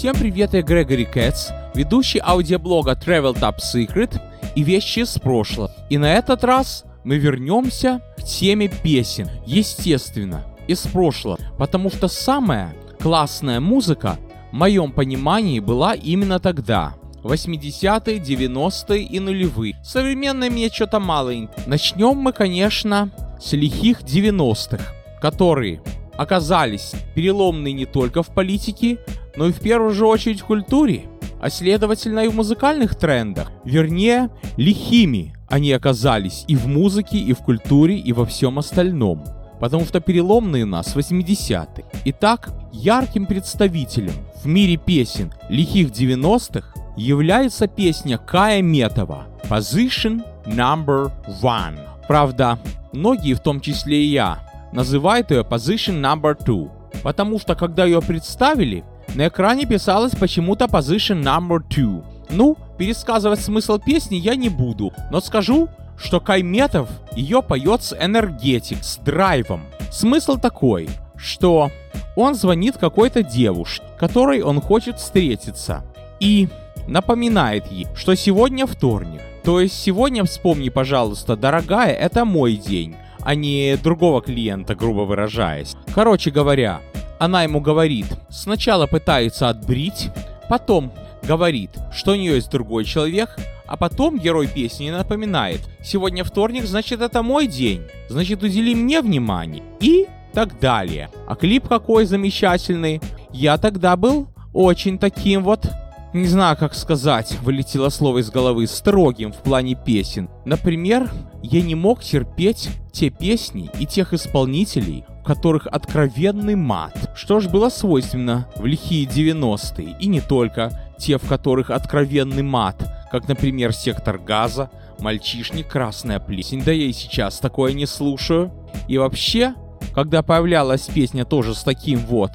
Всем привет, я Грегори Кэтс, ведущий аудиоблога Travel Top Secret и вещи из прошлого. И на этот раз мы вернемся к теме песен, естественно, из прошлого, потому что самая классная музыка, в моем понимании, была именно тогда. 80-е, 90-е и нулевые. Современные мне что-то мало. Начнем мы, конечно, с лихих 90-х, которые оказались переломные не только в политике, но и в первую же очередь в культуре, а следовательно и в музыкальных трендах. Вернее, лихими они оказались и в музыке, и в культуре, и во всем остальном. Потому что переломные нас 80-е. Итак, ярким представителем в мире песен лихих 90-х является песня Кая Метова «Position Number One». Правда, многие, в том числе и я, называют ее Position Number Two, потому что когда ее представили, на экране писалось почему-то Position Number Two. Ну, пересказывать смысл песни я не буду, но скажу, что Кайметов ее поет с энергетик, с драйвом. Смысл такой, что он звонит какой-то девушке, которой он хочет встретиться, и напоминает ей, что сегодня вторник. То есть сегодня вспомни, пожалуйста, дорогая, это мой день а не другого клиента, грубо выражаясь. Короче говоря, она ему говорит, сначала пытается отбрить, потом говорит, что у нее есть другой человек, а потом герой песни напоминает, сегодня вторник, значит это мой день, значит удели мне внимание и так далее. А клип какой замечательный. Я тогда был очень таким вот не знаю, как сказать, вылетело слово из головы, строгим в плане песен. Например, я не мог терпеть те песни и тех исполнителей, в которых откровенный мат, что ж было свойственно в лихие 90-е, и не только, те, в которых откровенный мат, как, например, «Сектор газа», «Мальчишник», «Красная плесень», да я и сейчас такое не слушаю. И вообще, когда появлялась песня тоже с таким вот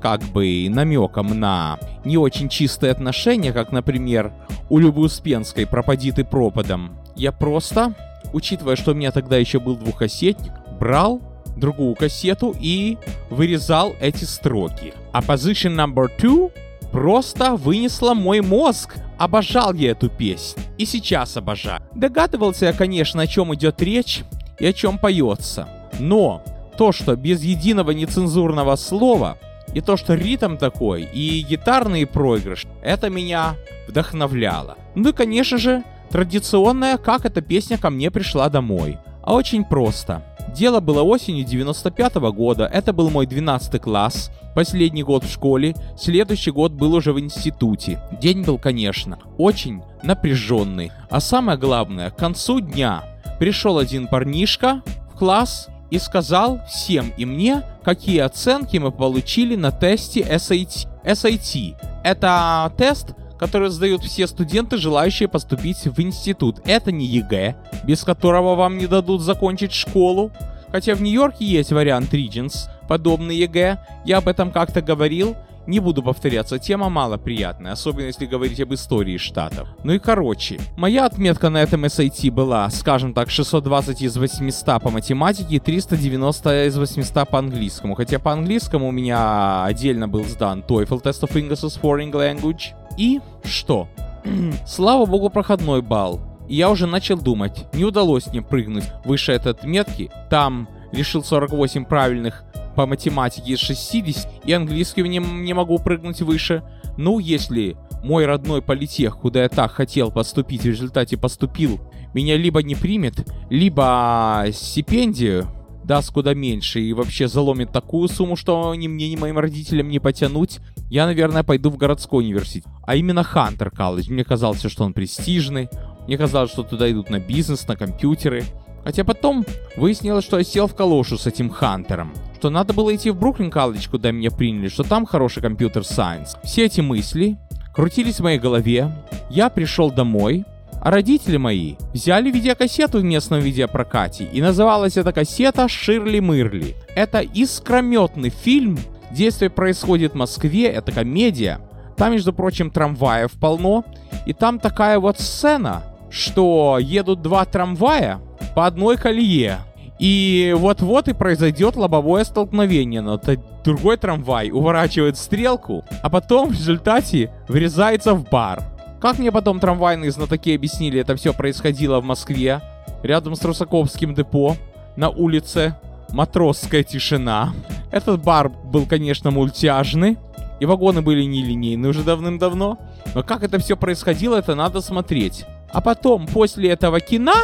как бы намеком на не очень чистые отношения, как, например, у Любы Успенской «Пропади ты пропадом», я просто, учитывая, что у меня тогда еще был двухкассетник, брал другую кассету и вырезал эти строки. А Position Number Two просто вынесла мой мозг. Обожал я эту песню. И сейчас обожаю. Догадывался я, конечно, о чем идет речь и о чем поется. Но то, что без единого нецензурного слова и то, что ритм такой, и гитарный проигрыш, это меня вдохновляло. Ну и, конечно же, традиционная, как эта песня ко мне пришла домой. А очень просто. Дело было осенью 95 -го года, это был мой 12 класс, последний год в школе, следующий год был уже в институте. День был, конечно, очень напряженный. А самое главное, к концу дня пришел один парнишка в класс и сказал всем и мне, какие оценки мы получили на тесте SAT. SAT — это тест, который сдают все студенты, желающие поступить в институт. Это не ЕГЭ, без которого вам не дадут закончить школу. Хотя в Нью-Йорке есть вариант Regents, подобный ЕГЭ. Я об этом как-то говорил. Не буду повторяться, тема мало приятная, особенно если говорить об истории штатов. Ну и короче, моя отметка на этом SAT была, скажем так, 620 из 800 по математике и 390 из 800 по английскому. Хотя по английскому у меня отдельно был сдан TOEFL Test of English as Foreign Language. И что? Слава богу, проходной балл. И я уже начал думать, не удалось мне прыгнуть выше этой отметки. Там решил 48 правильных по математике из 60 и английский не, не могу прыгнуть выше. Ну, если мой родной политех, куда я так хотел поступить, в результате поступил, меня либо не примет, либо стипендию даст куда меньше и вообще заломит такую сумму, что ни мне, ни моим родителям не потянуть, я, наверное, пойду в городской университет. А именно Хантер колледж. Мне казалось, что он престижный. Мне казалось, что туда идут на бизнес, на компьютеры. Хотя потом выяснилось, что я сел в калошу с этим Хантером что надо было идти в Бруклин колледж, куда меня приняли, что там хороший компьютер сайенс. Все эти мысли крутились в моей голове. Я пришел домой, а родители мои взяли видеокассету в местном видеопрокате, и называлась эта кассета «Ширли Мырли». Это искрометный фильм, действие происходит в Москве, это комедия. Там, между прочим, трамваев полно, и там такая вот сцена, что едут два трамвая по одной колее. И вот-вот и произойдет лобовое столкновение, но другой трамвай уворачивает стрелку, а потом в результате врезается в бар. Как мне потом трамвайные знатоки объяснили, это все происходило в Москве, рядом с Русаковским депо, на улице Матросская тишина. Этот бар был, конечно, мультяжный, и вагоны были нелинейные уже давным-давно. Но как это все происходило, это надо смотреть. А потом, после этого кино,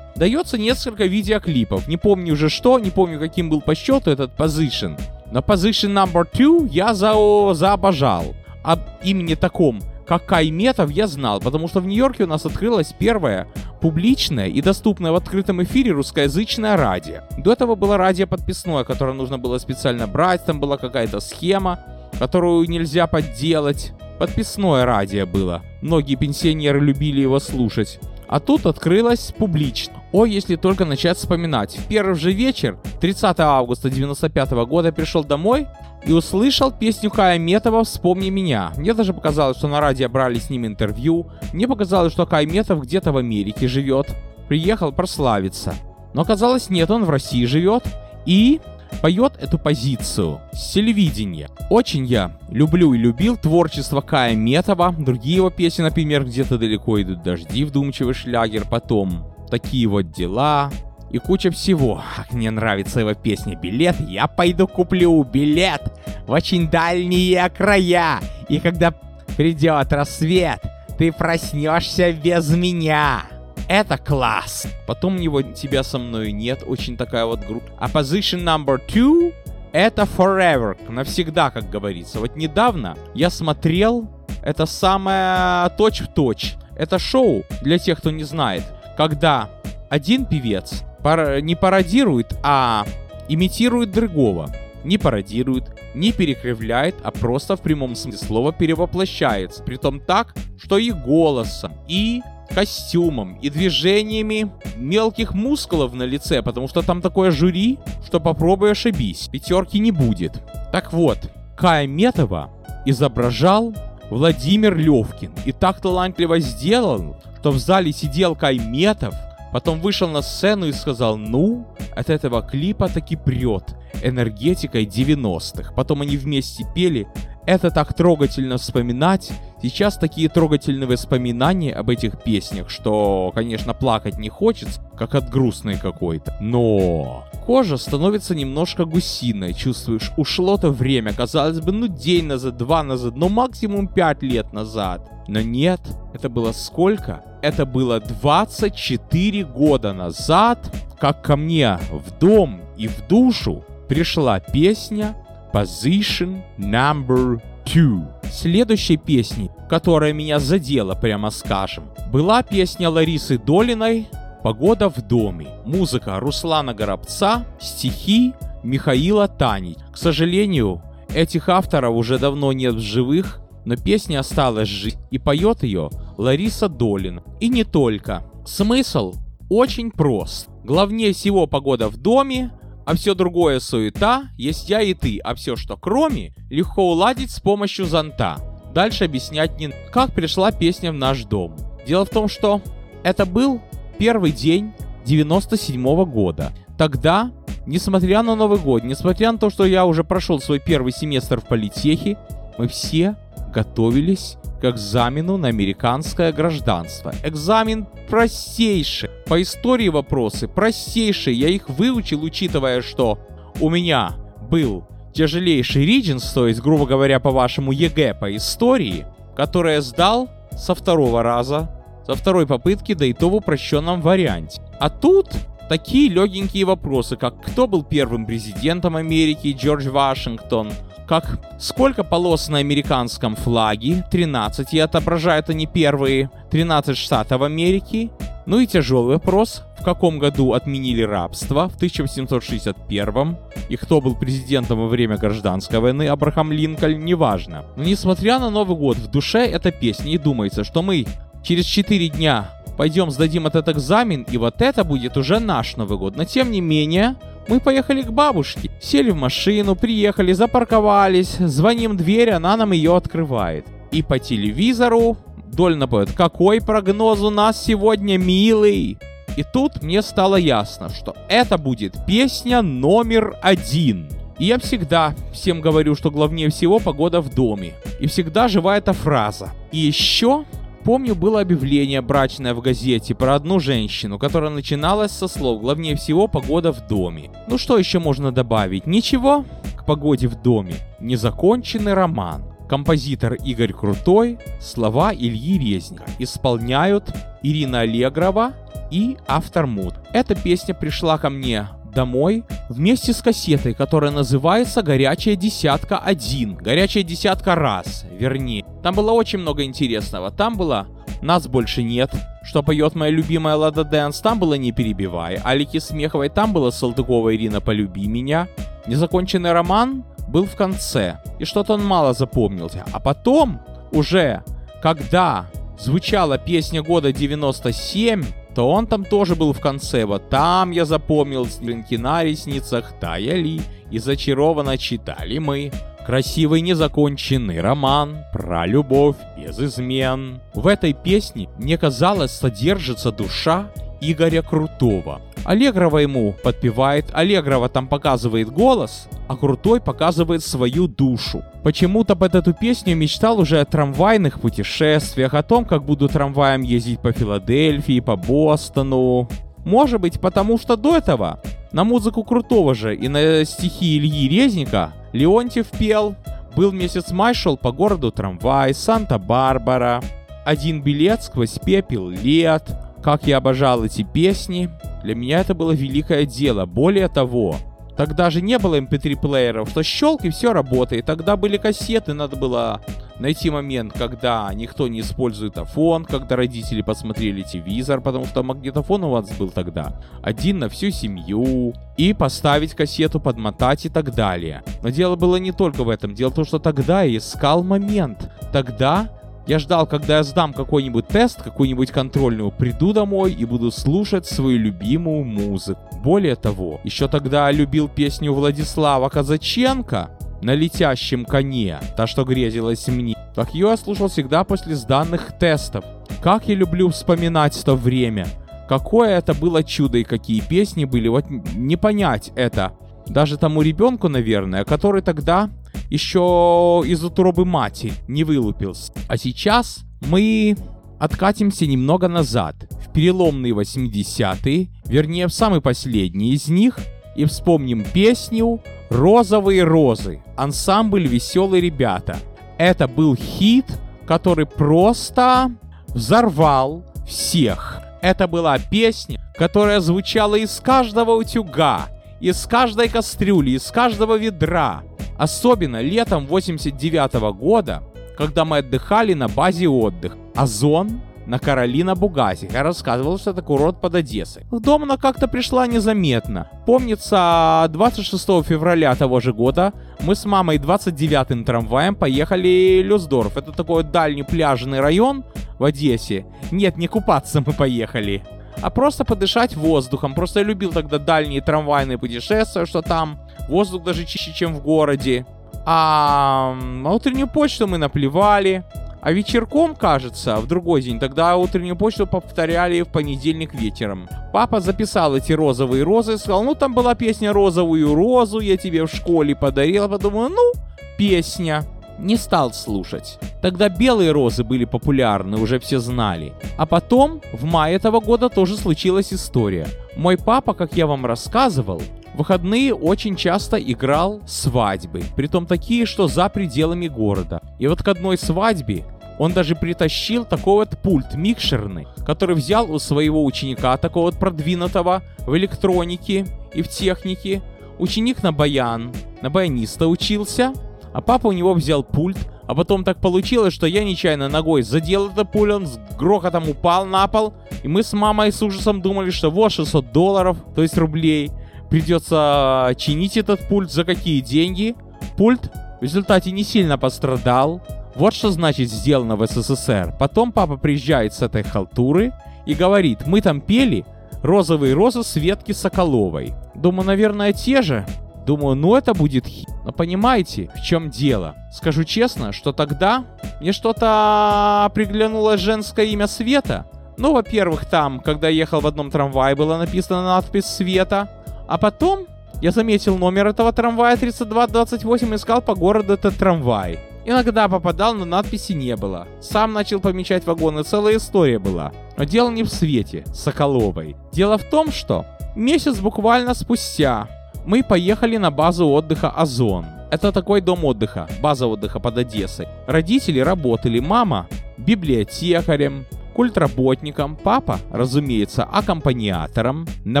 дается несколько видеоклипов. Не помню уже что, не помню каким был по счету этот position. Но position number two я за, заобожал. Об имени таком, как Кай Метов, я знал, потому что в Нью-Йорке у нас открылась первая публичная и доступная в открытом эфире русскоязычное радио. До этого было радио подписное, которое нужно было специально брать, там была какая-то схема, которую нельзя подделать. Подписное радио было. Многие пенсионеры любили его слушать. А тут открылось публично. О, если только начать вспоминать. В первый же вечер, 30 августа 95 года, пришел домой и услышал песню Кая Метова «Вспомни меня». Мне даже показалось, что на радио брали с ним интервью. Мне показалось, что Кай Метов где-то в Америке живет. Приехал прославиться. Но оказалось, нет, он в России живет. И поет эту позицию с телевидения. Очень я люблю и любил творчество Кая Метова, другие его песни, например, «Где-то далеко идут дожди», вдумчивый шлягер, потом «Такие вот дела», и куча всего. Мне нравится его песня «Билет», я пойду куплю билет в очень дальние края. И когда придет рассвет, ты проснешься без меня. Это класс. Потом него «Тебя со мной нет», очень такая вот группа. А position number two — это forever, навсегда, как говорится. Вот недавно я смотрел это самое точь-в-точь. Это шоу, для тех, кто не знает, когда один певец пар- не пародирует, а имитирует другого. Не пародирует, не перекривляет, а просто в прямом смысле слова перевоплощается. Притом так, что и голосом, и костюмом и движениями мелких мускулов на лице, потому что там такое жюри, что попробуй ошибись, пятерки не будет. Так вот, Кая Метова изображал Владимир Левкин и так талантливо сделал, что в зале сидел Кай Метов, потом вышел на сцену и сказал, ну, от этого клипа таки прет энергетикой 90-х. Потом они вместе пели это так трогательно вспоминать. Сейчас такие трогательные воспоминания об этих песнях, что, конечно, плакать не хочется, как от грустной какой-то. Но кожа становится немножко гусиной. Чувствуешь, ушло-то время, казалось бы, ну день назад, два назад, ну максимум пять лет назад. Но нет, это было сколько? Это было 24 года назад, как ко мне в дом и в душу пришла песня Position Number Two. Следующей песней, которая меня задела, прямо скажем, была песня Ларисы Долиной «Погода в доме». Музыка Руслана Горобца, стихи Михаила Тани. К сожалению, этих авторов уже давно нет в живых, но песня осталась жить, и поет ее Лариса Долина. И не только. Смысл очень прост. Главнее всего погода в доме, а все другое суета, есть я и ты, а все, что кроме, легко уладить с помощью зонта. Дальше объяснять не как пришла песня в наш дом. Дело в том, что это был первый день 97 -го года. Тогда, несмотря на Новый год, несмотря на то, что я уже прошел свой первый семестр в политехе, мы все готовились к экзамену на американское гражданство. Экзамен простейший. По истории вопросы простейшие. Я их выучил, учитывая, что у меня был тяжелейший Regents, то есть, грубо говоря, по-вашему ЕГЭ по истории, который я сдал со второго раза, со второй попытки, да и то в упрощенном варианте. А тут такие легенькие вопросы, как кто был первым президентом Америки, Джордж Вашингтон, как сколько полос на американском флаге, 13, и отображают они первые 13 штатов Америки. Ну и тяжелый вопрос, в каком году отменили рабство, в 1761 и кто был президентом во время гражданской войны, Абрахам Линкольн, неважно. Но несмотря на Новый год, в душе эта песня. И думается, что мы через 4 дня пойдем сдадим этот экзамен, и вот это будет уже наш Новый год. Но тем не менее, мы поехали к бабушке, сели в машину, приехали, запарковались, звоним дверь, она нам ее открывает. И по телевизору Дольно поет, какой прогноз у нас сегодня, милый? И тут мне стало ясно, что это будет песня номер один. И я всегда всем говорю, что главнее всего погода в доме. И всегда жива эта фраза. И еще помню, было объявление брачное в газете про одну женщину, которая начиналась со слов «Главнее всего погода в доме». Ну что еще можно добавить? Ничего к погоде в доме. Незаконченный роман. Композитор Игорь Крутой, слова Ильи Резника. Исполняют Ирина Аллегрова и автор Муд. Эта песня пришла ко мне домой вместе с кассетой, которая называется «Горячая десятка 1». «Горячая десятка раз», вернее. Там было очень много интересного. Там было «Нас больше нет», что поет моя любимая Лада Дэнс, там было «Не перебивай», Алики Смеховой, там было Салтыкова Ирина «Полюби меня», Незаконченный роман был в конце, и что-то он мало запомнился. А потом, уже, когда звучала песня года 97, то он там тоже был в конце. Вот там я запомнил снежинки на ресницах таяли и зачарованно читали мы. Красивый незаконченный роман про любовь без измен. В этой песне, мне казалось, содержится душа Игоря Крутого. Аллегрова ему подпевает, Аллегрова там показывает голос, а Крутой показывает свою душу. Почему-то под эту песню мечтал уже о трамвайных путешествиях, о том, как буду трамваем ездить по Филадельфии, по Бостону. Может быть, потому что до этого на музыку Крутого же и на стихи Ильи Резника Леонтьев пел «Был месяц май, шел по городу трамвай, Санта-Барбара, один билет сквозь пепел лет, как я обожал эти песни, для меня это было великое дело. Более того, тогда же не было mp3-плееров, то щелк и все работает. Тогда были кассеты, надо было найти момент, когда никто не использует афон, когда родители посмотрели телевизор, потому что магнитофон у вас был тогда один на всю семью, и поставить кассету, подмотать и так далее. Но дело было не только в этом. Дело в том, что тогда я искал момент. Тогда я ждал, когда я сдам какой-нибудь тест, какую-нибудь контрольную, приду домой и буду слушать свою любимую музыку. Более того, еще тогда любил песню Владислава Казаченко на летящем коне, та, что грезилась мне. Так ее я слушал всегда после сданных тестов. Как я люблю вспоминать то время. Какое это было чудо и какие песни были, вот не понять это. Даже тому ребенку, наверное, который тогда еще из утробы мати не вылупился. А сейчас мы откатимся немного назад, в переломные 80-е, вернее в самый последний из них, и вспомним песню «Розовые розы», ансамбль «Веселые ребята». Это был хит, который просто взорвал всех. Это была песня, которая звучала из каждого утюга, из каждой кастрюли, из каждого ведра. Особенно летом 89 -го года, когда мы отдыхали на базе отдых Озон на Каролина Бугазе. Я рассказывал, что это курорт под Одессой. В дом она как-то пришла незаметно. Помнится, 26 февраля того же года мы с мамой 29-м трамваем поехали в Люсдорф. Это такой дальний пляжный район в Одессе. Нет, не купаться мы поехали а просто подышать воздухом. Просто я любил тогда дальние трамвайные путешествия, что там воздух даже чище, чем в городе. А на утреннюю почту мы наплевали. А вечерком, кажется, в другой день, тогда утреннюю почту повторяли в понедельник вечером. Папа записал эти розовые розы, сказал, ну там была песня «Розовую розу», я тебе в школе подарил. Подумал, ну, песня не стал слушать. Тогда белые розы были популярны, уже все знали. А потом, в мае этого года тоже случилась история. Мой папа, как я вам рассказывал, в выходные очень часто играл свадьбы, притом такие, что за пределами города. И вот к одной свадьбе он даже притащил такой вот пульт микшерный, который взял у своего ученика, такого вот продвинутого в электронике и в технике. Ученик на баян, на баяниста учился, а папа у него взял пульт, а потом так получилось, что я нечаянно ногой задел этот пульт, он с грохотом упал на пол, и мы с мамой с ужасом думали, что вот 600 долларов, то есть рублей, придется чинить этот пульт за какие деньги. Пульт в результате не сильно пострадал. Вот что значит сделано в СССР. Потом папа приезжает с этой халтуры и говорит, мы там пели розовые розы Светки Соколовой. Думаю, наверное, те же. Думаю, ну это будет хит. Но понимаете, в чем дело? Скажу честно, что тогда мне что-то приглянулось женское имя Света. Ну, во-первых, там, когда ехал в одном трамвае, была написана надпись Света. А потом я заметил номер этого трамвая 3228 и искал по городу этот трамвай. Иногда попадал, но надписи не было. Сам начал помечать вагоны, целая история была. Но дело не в Свете, Соколовой. Дело в том, что месяц буквально спустя мы поехали на базу отдыха Озон. Это такой дом отдыха, база отдыха под Одессой. Родители работали, мама библиотекарем, культработником, папа, разумеется, аккомпаниатором на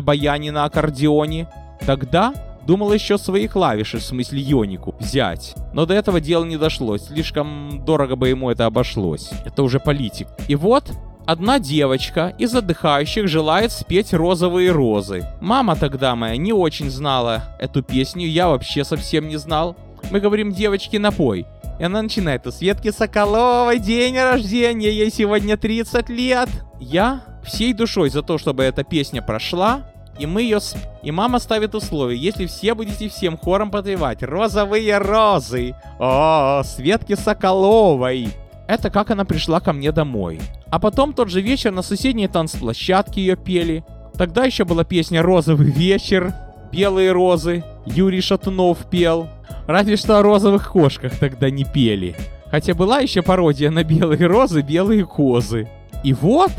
баяне на аккордеоне. Тогда думал еще свои клавиши, в смысле Йонику, взять. Но до этого дела не дошло, слишком дорого бы ему это обошлось. Это уже политик. И вот Одна девочка из отдыхающих желает спеть «Розовые розы». Мама тогда моя не очень знала эту песню, я вообще совсем не знал. Мы говорим девочке напой. И она начинает у Светки Соколовой день рождения, ей сегодня 30 лет. Я всей душой за то, чтобы эта песня прошла, и мы ее... Сп... И мама ставит условие, если все будете всем хором подпевать «Розовые розы», о, Светки Соколовой. Это как она пришла ко мне домой. А потом тот же вечер на соседней танцплощадке ее пели. Тогда еще была песня «Розовый вечер», «Белые розы», Юрий Шатунов пел. Разве что о розовых кошках тогда не пели. Хотя была еще пародия на белые розы, белые козы. И вот,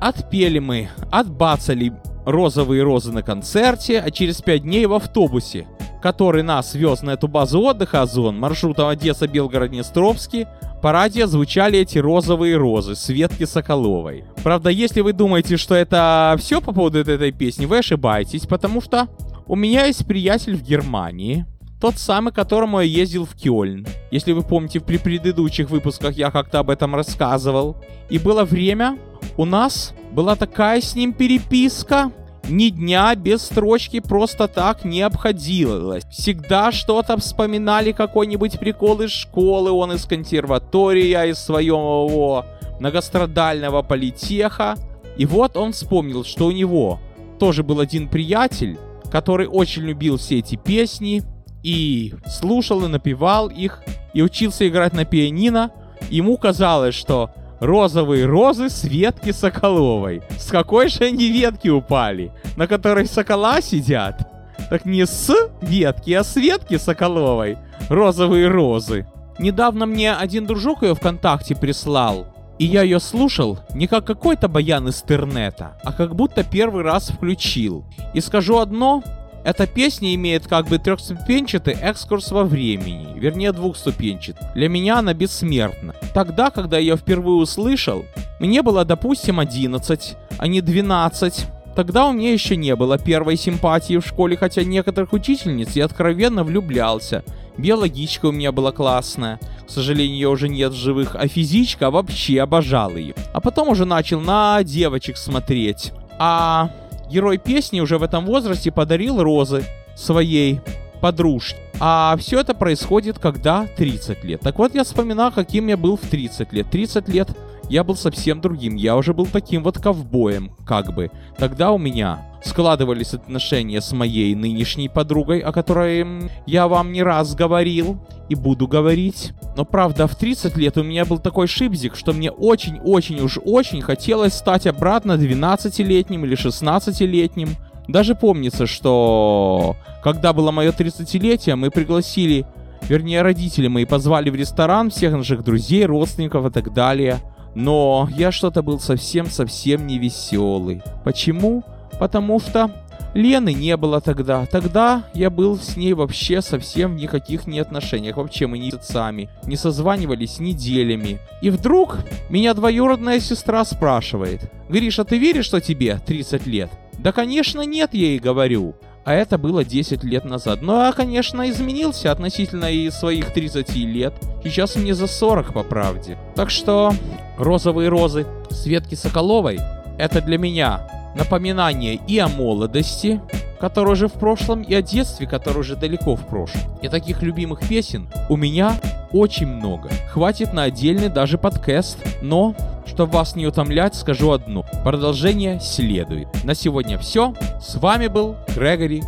отпели мы, отбацали розовые розы на концерте, а через пять дней в автобусе, который нас вез на эту базу отдыха Озон маршрутом Одесса-Белгород-Днестровский, по радио звучали эти розовые розы Светки Соколовой. Правда, если вы думаете, что это все по поводу этой песни, вы ошибаетесь, потому что у меня есть приятель в Германии, тот самый, которому я ездил в Кёльн. Если вы помните, при предыдущих выпусках я как-то об этом рассказывал. И было время, у нас была такая с ним переписка, ни дня без строчки просто так не обходилось. Всегда что-то вспоминали, какой-нибудь прикол из школы, он из консерватории, я из своего многострадального политеха. И вот он вспомнил, что у него тоже был один приятель, который очень любил все эти песни и слушал и напевал их, и учился играть на пианино. Ему казалось, что розовые розы с ветки Соколовой. С какой же они ветки упали? На которой сокола сидят? Так не с ветки, а с ветки Соколовой. Розовые розы. Недавно мне один дружок ее ВКонтакте прислал. И я ее слушал не как какой-то баян из интернета, а как будто первый раз включил. И скажу одно, эта песня имеет как бы трехступенчатый экскурс во времени, вернее двухступенчатый. Для меня она бессмертна. Тогда, когда я впервые услышал, мне было, допустим, 11, а не 12. Тогда у меня еще не было первой симпатии в школе, хотя некоторых учительниц я откровенно влюблялся. Биологичка у меня была классная. К сожалению, ее уже нет в живых, а физичка вообще обожал ее. А потом уже начал на девочек смотреть. А Герой песни уже в этом возрасте подарил розы своей подружке. А все это происходит, когда 30 лет. Так вот, я вспоминал, каким я был в 30 лет. 30 лет я был совсем другим. Я уже был таким вот ковбоем, как бы. Тогда у меня складывались отношения с моей нынешней подругой, о которой я вам не раз говорил и буду говорить. Но правда, в 30 лет у меня был такой шипзик, что мне очень-очень уж очень хотелось стать обратно 12-летним или 16-летним. Даже помнится, что когда было мое 30-летие, мы пригласили, вернее родители мои позвали в ресторан всех наших друзей, родственников и так далее. Но я что-то был совсем-совсем не веселый. Почему? Потому что Лены не было тогда. Тогда я был с ней вообще совсем в никаких не отношениях. Вообще мы не сами. Не созванивались неделями. И вдруг меня двоюродная сестра спрашивает. Гриша, ты веришь, что тебе 30 лет? Да, конечно, нет, я ей говорю. А это было 10 лет назад. Ну, а, конечно, изменился относительно и своих 30 лет. Сейчас мне за 40, по правде. Так что, розовые розы Светки Соколовой, это для меня напоминание и о молодости, которая уже в прошлом, и о детстве, которое уже далеко в прошлом. И таких любимых песен у меня очень много. Хватит на отдельный даже подкаст, но, чтобы вас не утомлять, скажу одно. Продолжение следует. На сегодня все. С вами был Грегори